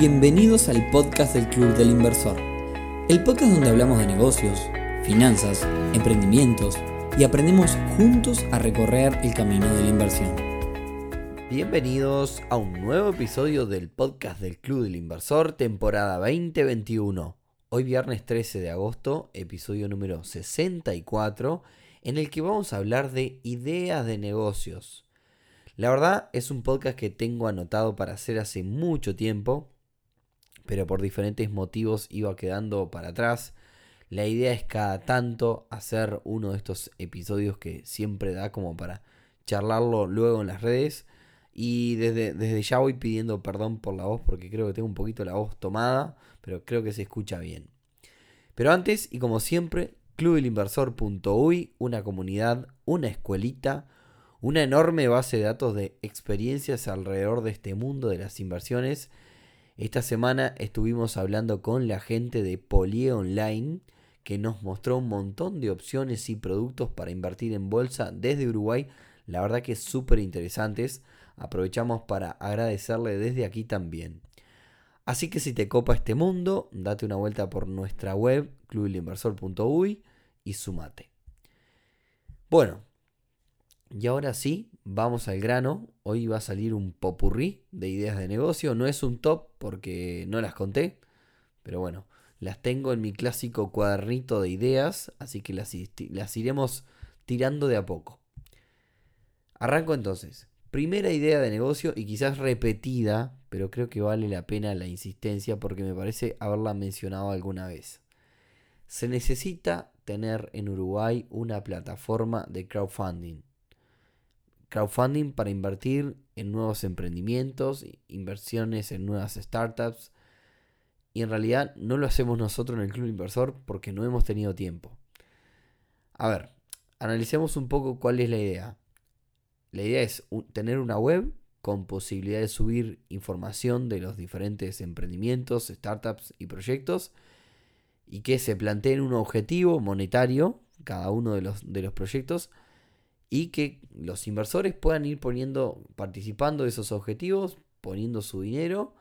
Bienvenidos al podcast del Club del Inversor, el podcast donde hablamos de negocios, finanzas, emprendimientos y aprendemos juntos a recorrer el camino de la inversión. Bienvenidos a un nuevo episodio del podcast del Club del Inversor, temporada 2021. Hoy viernes 13 de agosto, episodio número 64, en el que vamos a hablar de ideas de negocios. La verdad es un podcast que tengo anotado para hacer hace mucho tiempo, pero por diferentes motivos iba quedando para atrás. La idea es cada tanto hacer uno de estos episodios que siempre da como para charlarlo luego en las redes. Y desde, desde ya voy pidiendo perdón por la voz porque creo que tengo un poquito la voz tomada, pero creo que se escucha bien. Pero antes, y como siempre, clubelinversor.uy, una comunidad, una escuelita, una enorme base de datos de experiencias alrededor de este mundo de las inversiones. Esta semana estuvimos hablando con la gente de Polie Online que nos mostró un montón de opciones y productos para invertir en bolsa desde Uruguay. La verdad que súper interesantes. Aprovechamos para agradecerle desde aquí también. Así que si te copa este mundo, date una vuelta por nuestra web clubelinversor.uy y sumate. Bueno, y ahora sí, vamos al grano. Hoy va a salir un popurrí de ideas de negocio. No es un top porque no las conté, pero bueno, las tengo en mi clásico cuadernito de ideas, así que las, las iremos tirando de a poco. Arranco entonces. Primera idea de negocio y quizás repetida, pero creo que vale la pena la insistencia porque me parece haberla mencionado alguna vez. Se necesita tener en Uruguay una plataforma de crowdfunding crowdfunding para invertir en nuevos emprendimientos, inversiones en nuevas startups. Y en realidad no lo hacemos nosotros en el Club Inversor porque no hemos tenido tiempo. A ver, analicemos un poco cuál es la idea. La idea es tener una web con posibilidad de subir información de los diferentes emprendimientos, startups y proyectos y que se planteen un objetivo monetario cada uno de los, de los proyectos y que los inversores puedan ir poniendo, participando de esos objetivos, poniendo su dinero,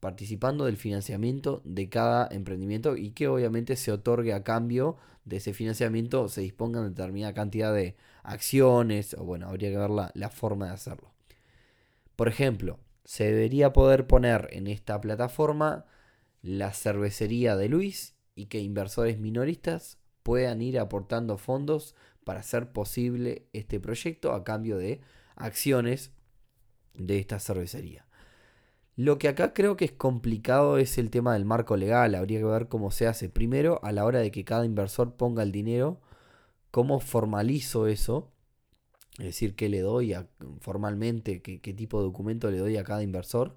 participando del financiamiento de cada emprendimiento y que obviamente se otorgue a cambio de ese financiamiento, se dispongan determinada cantidad de acciones, o bueno, habría que ver la, la forma de hacerlo. Por ejemplo, se debería poder poner en esta plataforma la cervecería de Luis y que inversores minoristas puedan ir aportando fondos para hacer posible este proyecto a cambio de acciones de esta cervecería. Lo que acá creo que es complicado es el tema del marco legal, habría que ver cómo se hace. Primero, a la hora de que cada inversor ponga el dinero, cómo formalizo eso, es decir, qué le doy formalmente, qué, tipo de documento le doy a cada inversor.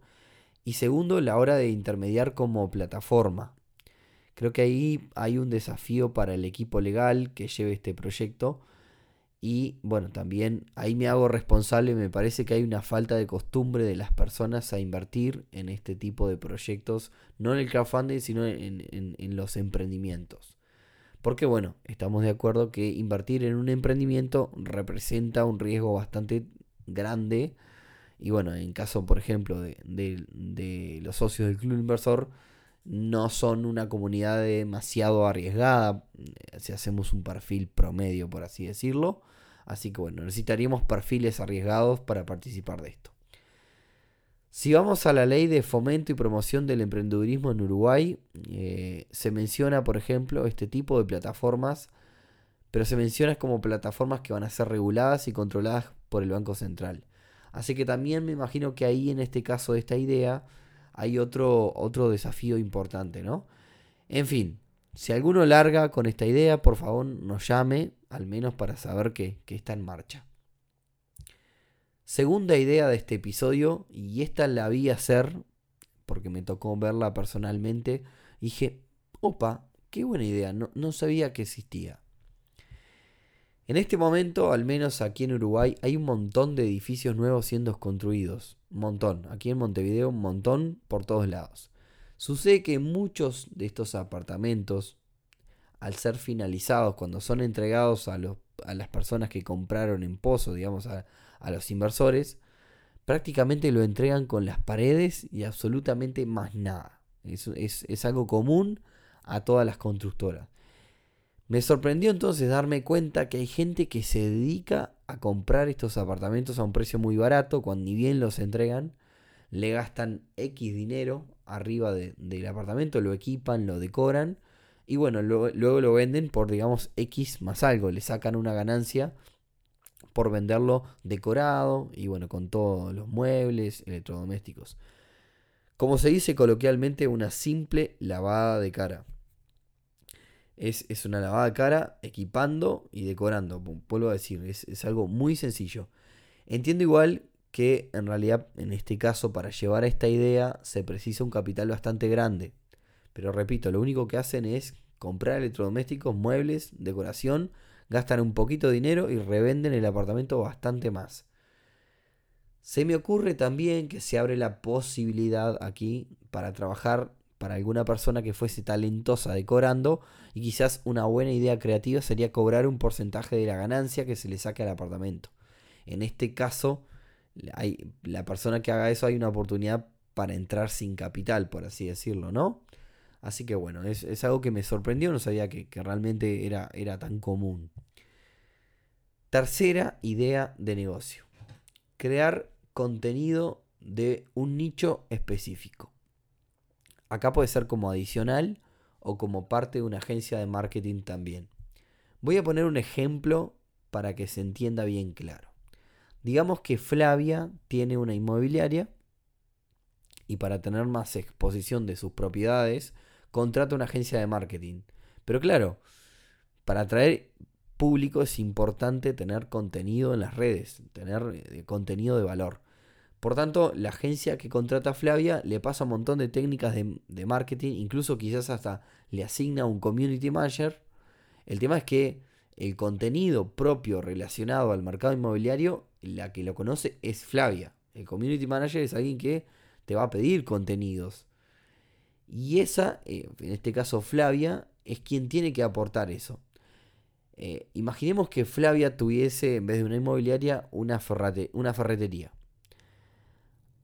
Y segundo, la hora de intermediar como plataforma. Creo que ahí hay un desafío para el equipo legal que lleve este proyecto. Y bueno, también ahí me hago responsable, me parece que hay una falta de costumbre de las personas a invertir en este tipo de proyectos, no en el crowdfunding, sino en, los emprendimientos. Porque bueno, estamos de acuerdo que invertir en un emprendimiento representa un riesgo bastante grande. Y bueno, en caso, por ejemplo, de, de los socios del club inversor, no son una comunidad demasiado arriesgada, eh, si hacemos un perfil promedio, por así decirlo. Así que bueno, necesitaríamos perfiles arriesgados para participar de esto. Si vamos a la ley de fomento y promoción del emprendedurismo en Uruguay, eh, se menciona, por ejemplo, este tipo de plataformas, pero se menciona como plataformas que van a ser reguladas y controladas por el Banco Central. Así que también me imagino que ahí en este caso de esta idea hay otro, otro desafío importante, ¿no? En fin, si alguno larga con esta idea, por favor nos llame, al menos para saber que, que está en marcha. Segunda idea de este episodio, y esta la vi hacer porque me tocó verla personalmente, dije, opa, qué buena idea, no, no sabía que existía. En este momento, al menos aquí en Uruguay, hay un montón de edificios nuevos siendo construidos. Un montón. Aquí en Montevideo, un montón por todos lados. Sucede que muchos de estos apartamentos, al ser finalizados, cuando son entregados a, las personas que compraron en pozo, digamos, a, los inversores, prácticamente lo entregan con las paredes y absolutamente más nada. Es, algo común a todas las constructoras. Me sorprendió entonces darme cuenta que hay gente que se dedica a comprar estos apartamentos a un precio muy barato, cuando ni bien los entregan, le gastan X dinero arriba del apartamento, lo equipan, lo decoran y bueno, luego lo venden por digamos X más algo, le sacan una ganancia por venderlo decorado y bueno, con todos los muebles, electrodomésticos. Como se dice coloquialmente, una simple lavada de cara. Es, una lavada cara equipando y decorando. Vuelvo a decir, es, es algo muy sencillo. Entiendo igual que en realidad en este caso para llevar a esta idea se precisa un capital bastante grande. Pero repito, lo único que hacen es comprar electrodomésticos, muebles, decoración gastan un poquito de dinero y revenden el apartamento bastante más. Se me ocurre también que se abre la posibilidad aquí para trabajar para alguna persona que fuese talentosa decorando y quizás una buena idea creativa sería cobrar un porcentaje de la ganancia que se le saque al apartamento. En este caso, hay, la persona que haga eso hay una oportunidad para entrar sin capital, por así decirlo, ¿no? Así que bueno, es, algo que me sorprendió, no sabía que, realmente era, era tan común. Tercera idea de negocio. Crear contenido de un nicho específico. Acá puede ser como adicional o como parte de una agencia de marketing también. Voy a poner un ejemplo para que se entienda bien claro. Digamos que Flavia tiene una inmobiliaria y para tener más exposición de sus propiedades contrata una agencia de marketing. Pero claro, para atraer público es importante tener contenido en las redes, tener eh, contenido de valor. Por tanto, la agencia que contrata a Flavia le pasa un montón de técnicas de, marketing, incluso quizás hasta le asigna un community manager. El tema es que el contenido propio relacionado al mercado inmobiliario, la que lo conoce es Flavia. El community manager es alguien que te va a pedir contenidos. Y esa, eh, en este caso Flavia, es quien tiene que aportar eso. Eh, imaginemos que Flavia tuviese, en vez de una inmobiliaria, una, una ferretería.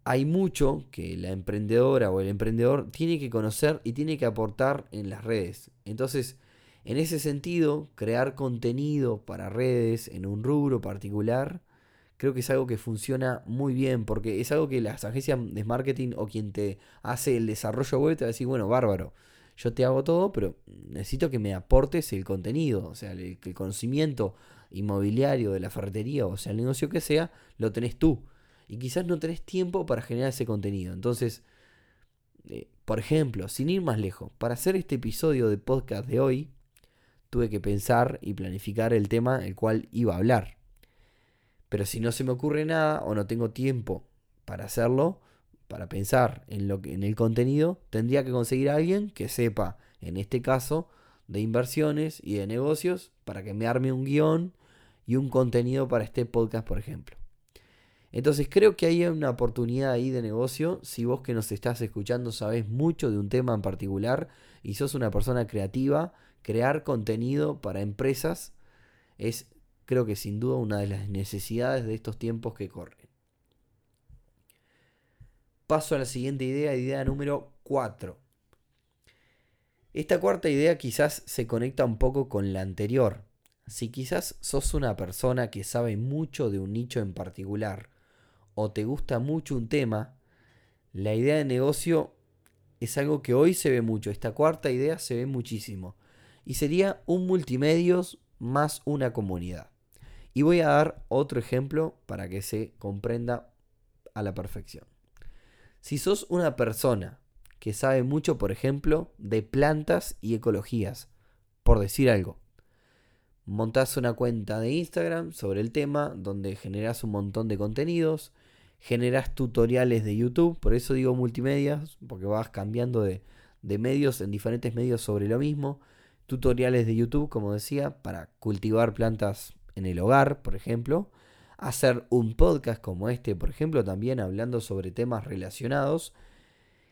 Hay mucho que la emprendedora o el emprendedor tiene que conocer y tiene que aportar en las redes. Entonces, en ese sentido, crear contenido para redes en un rubro particular creo que es algo que funciona muy bien, porque es algo que las agencias de marketing o quien te hace el desarrollo web te va a decir, bueno, bárbaro, yo te hago todo, pero necesito que me aportes el contenido, o sea, el, el conocimiento inmobiliario de la ferretería, o sea, el negocio que sea, lo tenés tú. Y quizás no tenés tiempo para generar ese contenido. Entonces, eh, por ejemplo, sin ir más lejos, para hacer este episodio de podcast de hoy, tuve que pensar y planificar el tema el cual iba a hablar. Pero si no se me ocurre nada o no tengo tiempo para hacerlo, para pensar en, lo que, en el contenido, tendría que conseguir a alguien que sepa, en este caso, de inversiones y de negocios, para que me arme un guion y un contenido para este podcast, por ejemplo. Entonces creo que hay una oportunidad ahí de negocio. Si vos que nos estás escuchando sabes mucho de un tema en particular y sos una persona creativa, crear contenido para empresas es creo que sin duda una de las necesidades de estos tiempos que corren. Paso a la siguiente idea, idea número 4. Esta cuarta idea quizás se conecta un poco con la anterior. Si quizás sos una persona que sabe mucho de un nicho en particular o te gusta mucho un tema, la idea de negocio es algo que hoy se ve mucho. Esta cuarta idea se ve muchísimo. Y sería un multimedios más una comunidad. Y voy a dar otro ejemplo para que se comprenda a la perfección. Si sos una persona que sabe mucho, por ejemplo, de plantas y ecologías, por decir algo, montás una cuenta de Instagram sobre el tema donde generas un montón de contenidos, generas tutoriales de YouTube, por eso digo multimedia, porque vas cambiando de, de medios en diferentes medios sobre lo mismo, tutoriales de YouTube, como decía, para cultivar plantas en el hogar, por ejemplo, hacer un podcast como este, por ejemplo, también hablando sobre temas relacionados,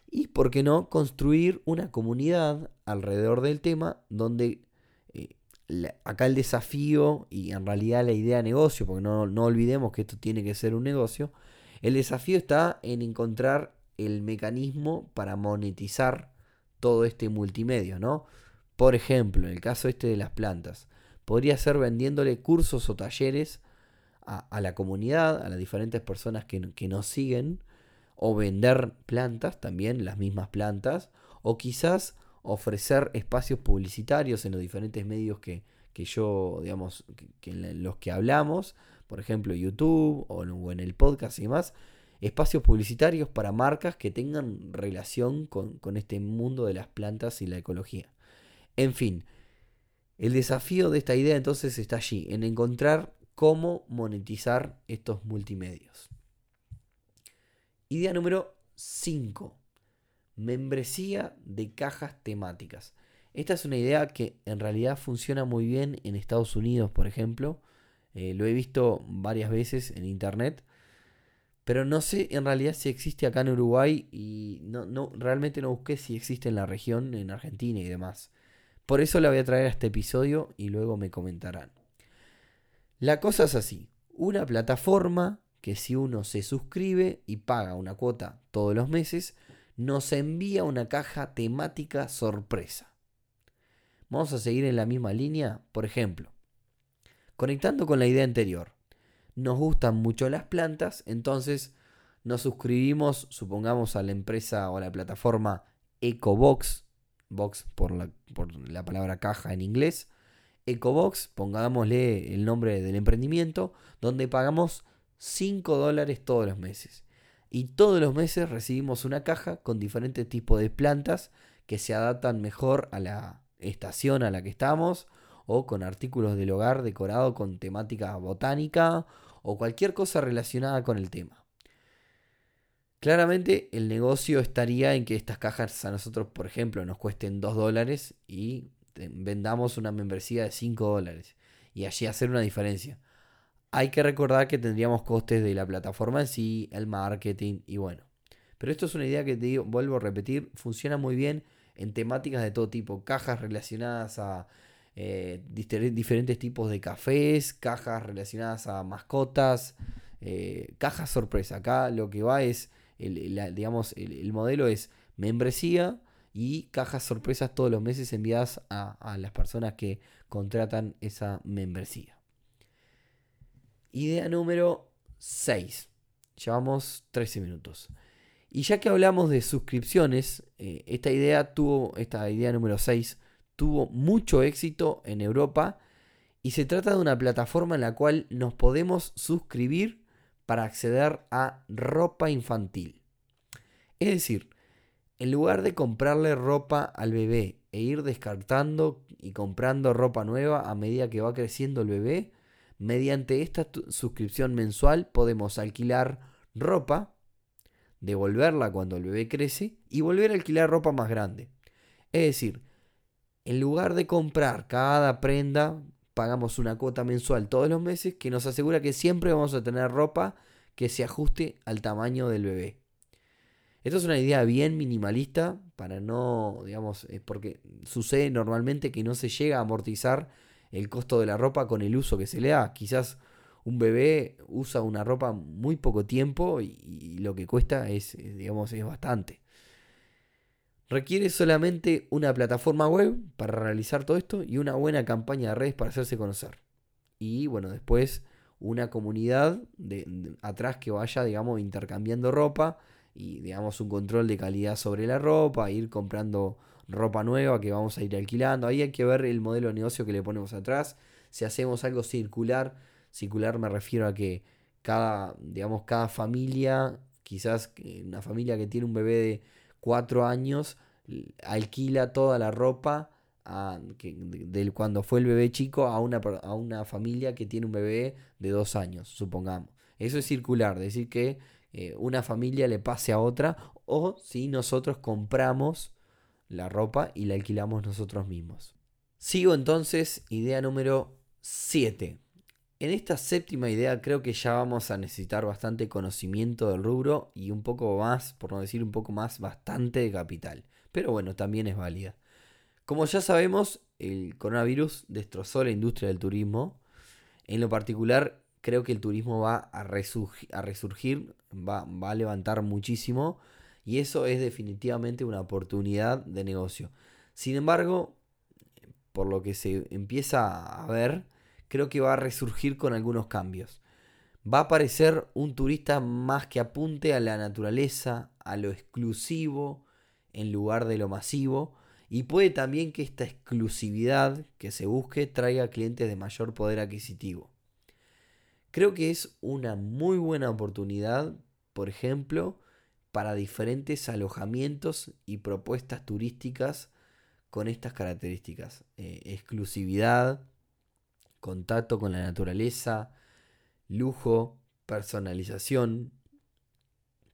y, ¿por qué no?, construir una comunidad alrededor del tema donde eh, acá el desafío y en realidad la idea de negocio, porque no, no olvidemos que esto tiene que ser un negocio, El desafío está en encontrar el mecanismo para monetizar todo este multimedio, ¿no? Por ejemplo, en el caso este de las plantas, podría ser vendiéndole cursos o talleres a, la comunidad, a las diferentes personas que, que nos siguen, o vender plantas también, las mismas plantas, o quizás ofrecer espacios publicitarios en los diferentes medios que, yo, digamos, que, en los que hablamos, por ejemplo YouTube o en el podcast y demás, espacios publicitarios para marcas que tengan relación con, con este mundo de las plantas y la ecología. En fin, el desafío de esta idea entonces está allí, en encontrar cómo monetizar estos multimedios. Idea número 5. Membresía de cajas temáticas. Esta es una idea que en realidad funciona muy bien en Estados Unidos, por ejemplo. Eh, lo he visto varias veces en internet. Pero no sé en realidad si existe acá en Uruguay y no, no, realmente no busqué si existe en la región, en Argentina y demás. Por eso la voy a traer a este episodio y luego me comentarán. La cosa es así, una plataforma que si uno se suscribe y paga una cuota todos los meses, nos envía una caja temática sorpresa. Vamos a seguir en la misma línea, por ejemplo, conectando con la idea anterior. Nos gustan mucho las plantas, entonces nos suscribimos, supongamos, a la empresa o a la plataforma EcoBox, box por la, por la palabra caja en inglés. EcoBox, pongámosle el nombre del emprendimiento, donde pagamos 5 dólares todos los meses. Y todos los meses recibimos una caja con diferentes tipos de plantas que se adaptan mejor a la estación a la que estamos o con artículos del hogar decorado con temática botánica o cualquier cosa relacionada con el tema. Claramente el negocio estaría en que estas cajas a nosotros, por ejemplo, nos cuesten 2 dólares y vendamos una membresía de 5 dólares. Y allí hacer una diferencia. Hay que recordar que tendríamos costes de la plataforma en sí, el marketing y bueno. Pero esto es una idea que te digo, vuelvo a repetir, funciona muy bien en temáticas de todo tipo. Cajas relacionadas a eh, diferentes tipos de cafés, cajas relacionadas a mascotas, eh, cajas sorpresa. Acá lo que va es el, digamos, el, modelo es membresía y cajas sorpresas todos los meses enviadas a, las personas que contratan esa membresía. Idea número 6. Llevamos 13 minutos. Y ya que hablamos de suscripciones, eh, esta idea tuvo, esta idea número 6, tuvo mucho éxito en Europa y se trata de una plataforma en la cual nos podemos suscribir para acceder a ropa infantil. Es decir, en lugar de comprarle ropa al bebé e ir descartando y comprando ropa nueva a medida que va creciendo el bebé, mediante esta suscripción mensual podemos alquilar ropa, devolverla cuando el bebé crece y volver a alquilar ropa más grande. Es decir, en lugar de comprar cada prenda pagamos una cuota mensual todos los meses que nos asegura que siempre vamos a tener ropa que se ajuste al tamaño del bebé. Esto es una idea bien minimalista para no, digamos, porque sucede normalmente que no se llega a amortizar el costo de la ropa con el uso que se le da. Quizás un bebé usa una ropa muy poco tiempo y, y lo que cuesta es, digamos, es bastante. Requiere solamente una plataforma web para realizar todo esto y una buena campaña de redes para hacerse conocer. Y bueno, después una comunidad de, atrás que vaya, digamos, intercambiando ropa y, digamos, un control de calidad sobre la ropa, ir comprando ropa nueva que vamos a ir alquilando. Ahí hay que ver el modelo de negocio que le ponemos atrás. Si hacemos algo circular, circular me refiero a que cada, digamos, cada familia, quizás una familia que tiene un bebé de cuatro años alquila toda la ropa a, que, del cuando fue el bebé chico a una, a una familia que tiene un bebé de dos años, supongamos. Eso es circular, decir que eh, una familia le pase a otra o si nosotros compramos la ropa y la alquilamos nosotros mismos. Sigo entonces, idea número 7. En esta séptima idea creo que ya vamos a necesitar bastante conocimiento del rubro y un poco más, por no decir un poco más, bastante de capital. Pero bueno, también es válida. Como ya sabemos, el coronavirus destrozó la industria del turismo. En lo particular, creo que el turismo va a resurgir, va a levantar muchísimo y eso es definitivamente una oportunidad de negocio. Sin embargo, por lo que se empieza a ver, creo que va a resurgir con algunos cambios. Va a aparecer un turista más que apunte a la naturaleza, a lo exclusivo, en lugar de lo masivo. Y puede también que esta exclusividad que se busque traiga clientes de mayor poder adquisitivo. Creo que es una muy buena oportunidad, por ejemplo, para diferentes alojamientos y propuestas turísticas con estas características. Eh, exclusividad, contacto con la naturaleza, lujo, personalización.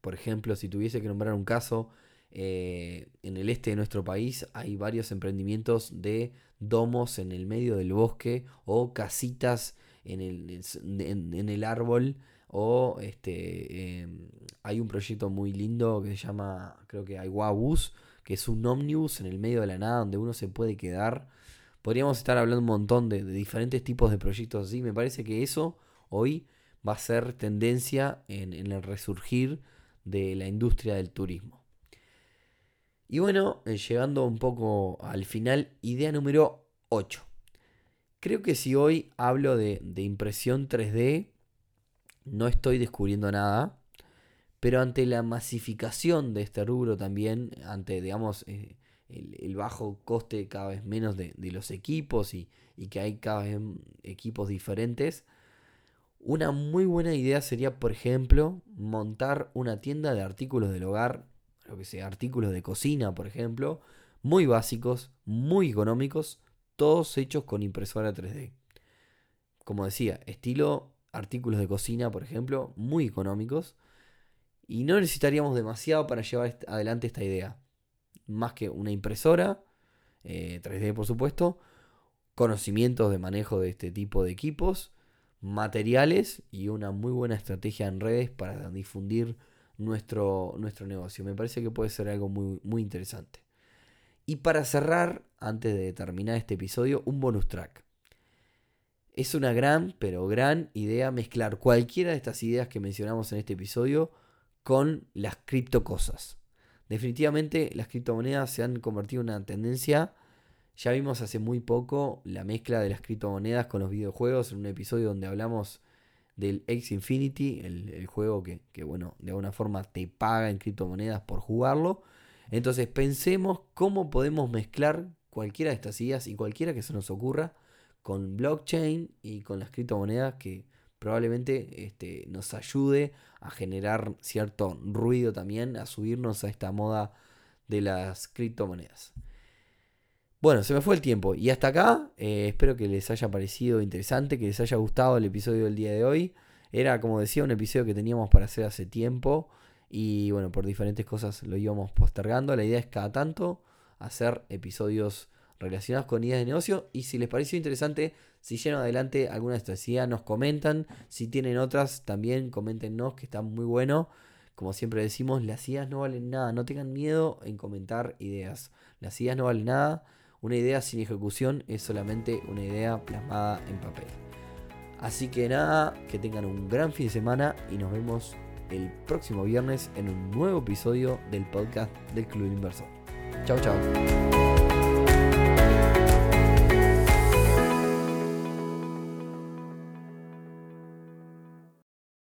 Por ejemplo, si tuviese que nombrar un caso, eh, en el este de nuestro país hay varios emprendimientos de domos en el medio del bosque o casitas en el, en, el árbol o este em, hay un proyecto muy lindo que se llama creo que Bus que es un ómnibus en el medio de la nada donde uno se puede quedar podríamos estar hablando un montón de, diferentes tipos de proyectos así me parece que eso hoy va a ser tendencia en, el resurgir de la industria del turismo y bueno eh, llegando un poco al final idea número 8 Creo que si hoy hablo de, impresión 3D, no estoy descubriendo nada. Pero ante la masificación de este rubro también, ante, digamos, eh, el, bajo coste cada vez menos de, los equipos y, que hay cada vez equipos diferentes, una muy buena idea sería, por ejemplo, montar una tienda de artículos del hogar, lo que sea, artículos de cocina, por ejemplo, muy básicos, muy económicos, todos hechos con impresora 3D. Como decía, estilo artículos de cocina, por ejemplo, muy económicos. Y no necesitaríamos demasiado para llevar adelante esta idea. Más que una impresora, 3D eh, por supuesto, conocimientos de manejo de este tipo de equipos, materiales y una muy buena estrategia en redes para difundir nuestro, nuestro negocio. Me parece que puede ser algo muy, muy interesante. Y para cerrar, antes de terminar este episodio, un bonus track. Es una gran, pero gran idea mezclar cualquiera de estas ideas que mencionamos en este episodio con las criptocosas. Definitivamente las criptomonedas se han convertido en una tendencia. Ya vimos hace muy poco la mezcla de las criptomonedas con los videojuegos en un episodio donde hablamos del X Infinity, el, el juego que, que, bueno, de alguna forma te paga en criptomonedas por jugarlo. Entonces pensemos cómo podemos mezclar cualquiera de estas ideas y cualquiera que se nos ocurra con blockchain y con las criptomonedas que probablemente este, nos ayude a generar cierto ruido también, a subirnos a esta moda de las criptomonedas. Bueno, se me fue el tiempo y hasta acá eh, espero que les haya parecido interesante, que les haya gustado el episodio del día de hoy. Era, como decía, un episodio que teníamos para hacer hace tiempo. Y bueno, por diferentes cosas lo íbamos postergando. La idea es cada tanto hacer episodios relacionados con ideas de negocio. Y si les pareció interesante, si llegan adelante alguna de estas ideas, nos comentan. Si tienen otras, también coméntenos que está muy bueno. Como siempre decimos, las ideas no valen nada. No tengan miedo en comentar ideas. Las ideas no valen nada. Una idea sin ejecución es solamente una idea plasmada en papel. Así que nada, que tengan un gran fin de semana y nos vemos el próximo viernes en un nuevo episodio del podcast del Club Inversor. Chao, chao.